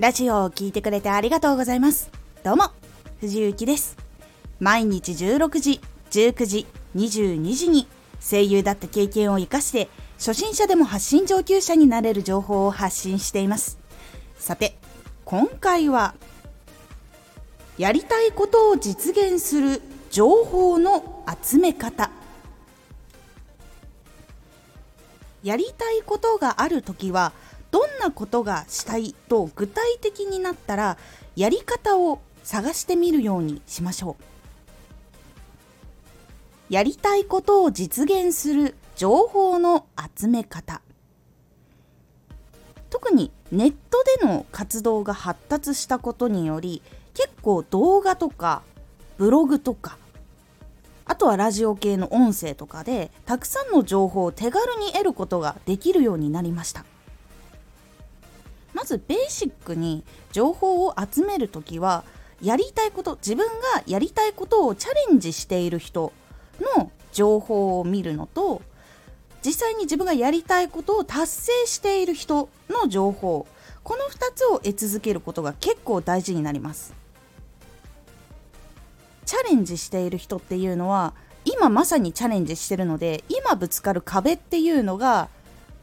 ラジオを聴いてくれてありがとうございます。どうも、藤幸です。毎日16時、19時、22時に声優だった経験を活かして初心者でも発信上級者になれる情報を発信しています。さて、今回はやりたいことを実現する情報の集め方やりたいことがある時はんなことがしたいと具体的になったらやり方を探してみるようにしましょう。やりたいことを実現する情報の集め方。特にネットでの活動が発達したことにより結構動画とかブログとかあとはラジオ系の音声とかでたくさんの情報を手軽に得ることができるようになりました。まずベーシックに情報を集める時はやりたいこと自分がやりたいことをチャレンジしている人の情報を見るのと実際に自分がやりたいことを達成している人の情報。この2つを得続けることが結構大事になります。チャレンジしている人っていうのは今まさにチャレンジしてるので今ぶつかる壁っていうのが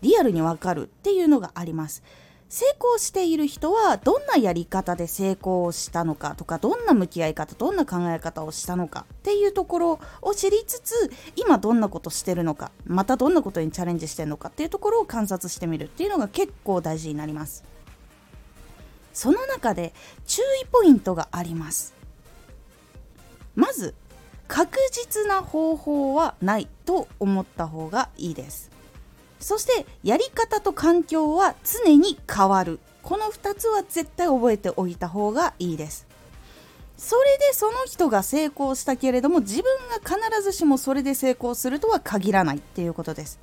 リアルにわかるっていうのがあります。成功している人はどんなやり方で成功したのかとかどんな向き合い方どんな考え方をしたのかっていうところを知りつつ今どんなことしてるのかまたどんなことにチャレンジしてるのかっていうところを観察してみるっていうのが結構大事になります。その中で注意ポイントがあります。まず確実な方法はないと思った方がいいです。そしてやり方と環境は常に変わる。この2つは絶対覚えておいた方がいいです。それでその人が成功したけれども自分が必ずしもそれで成功するとは限らないっていうことです。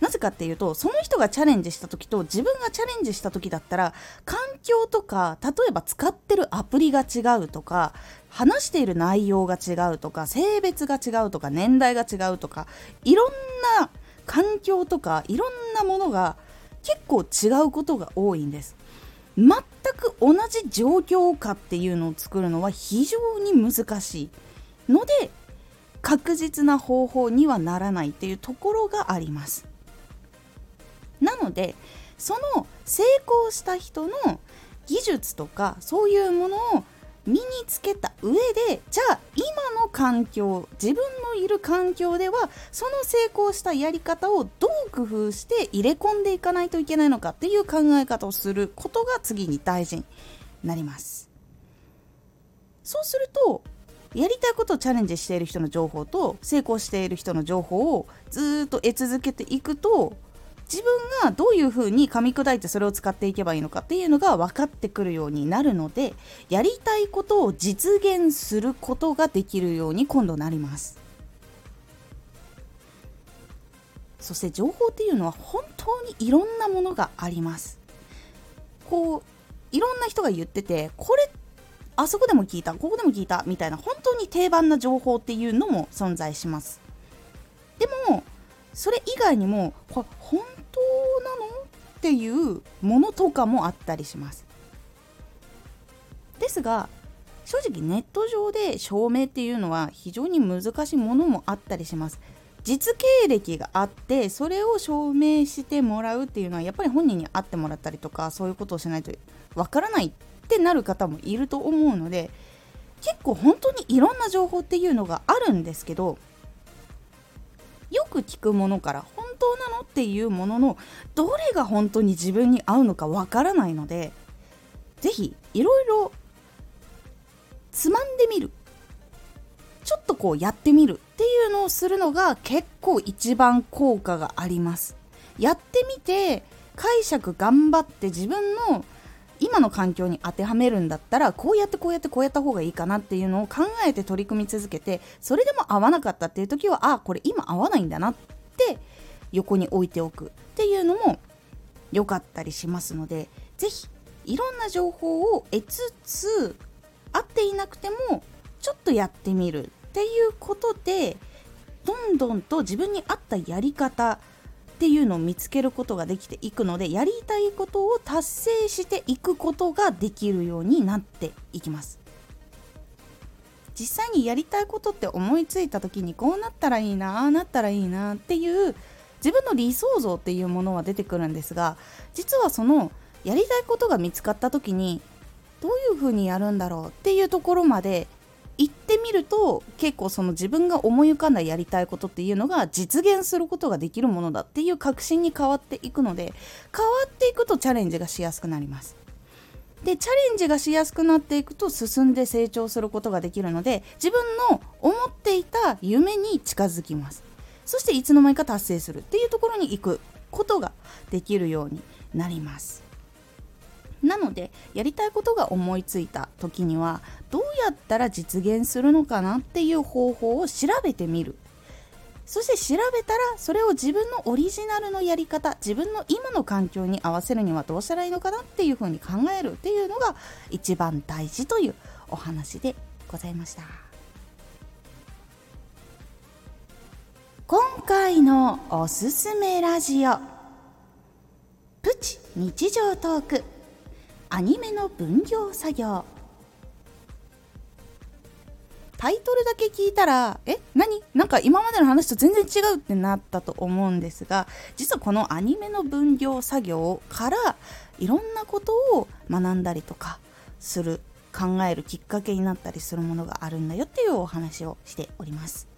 なぜかっていうとその人がチャレンジした時と自分がチャレンジした時だったら環境とか例えば使ってるアプリが違うとか話している内容が違うとか性別が違うとか年代が違うとかいろんな環境とかいろんなものが結構違うことが多いんです。全く同じ状況下っていうのを作るのは非常に難しい。ので確実な方法にはならないっていうところがあります。なのでその成功した人の技術とかそういうものを身につけた上でじゃあ今の環境自分のいる環境ではその成功したやり方をどう工夫して入れ込んでいかないといけないのかっていう考え方をすることが次に大事になります。そうするとやりたいことをチャレンジしている人の情報と成功している人の情報をずっと得続けていくと自分がどういうふうに噛み砕いてそれを使っていけばいいのかっていうのが分かってくるようになるのでやりたいことを実現することができるように今度なります。そして情報っていうのは本当にいろんなものがあります。こういろんな人が言っててこれあそこでも聞いたここでも聞いたみたいな本当に定番な情報っていうのも存在します。でもそれ以外にもこれ本当なの？っていうものとかもあったりします。ですが正直ネット上で証明っていうのは非常に難しいものもあったりします。実経歴があってそれを証明してもらうっていうのはやっぱり本人に会ってもらったりとかそういうことをしないとわからないってなる方もいると思うので結構本当にいろんな情報っていうのがあるんですけどよく聞くものから当なの？っていうもののどれが本当に自分に合うのかわからないので是非いろいろつまんでみる。ちょっとこうやってみるっていうのをするのが結構一番効果があります。やってみて解釈頑張って自分の今の環境に当てはめるんだったらこうやってこうやってこうやった方がいいかなっていうのを考えて取り組み続けてそれでも合わなかったっていう時はあこれ今合わないんだなって横に置いておくっていうのも良かったりしますので是非いろんな情報を得つつ合っていなくてもちょっとやってみるっていうことでどんどんと自分に合ったやり方っていうのを見つけることができていくのでやりたいことを達成していくことができるようになっていきます。実際にやりたいことって思いついた時にこうなったらいいなああなったらいいなっていう自分の理想像っていうものは出てくるんですが実はそのやりたいことが見つかった時にどういうふうにやるんだろうっていうところまで行ってみると結構その自分が思い浮かんだやりたいことっていうのが実現することができるものだっていう確信に変わっていくので変わっていくとチャレンジがしやすくなります。でチャレンジがしやすくなっていくと進んで成長することができるので自分の思っていた夢に近づきますそしていつの間にか達成するっていうところに行くことができるようになります。なのでやりたいことが思いついた時にはどうやったら実現するのかなっていう方法を調べてみる。そして調べたらそれを自分のオリジナルのやり方自分の今の環境に合わせるにはどうしたらいいのかなっていうふうに考えるっていうのが一番大事というお話でございました。回のおすすめラジオ。プチ日常トーク。アニメの分業作業。タイトルだけ聞いたらえ何？なんか今までの話と全然違うってなったと思うんですが実はこのアニメの分業作業からいろんなことを学んだりとかする考えるきっかけになったりするものがあるんだよっていうお話をしております。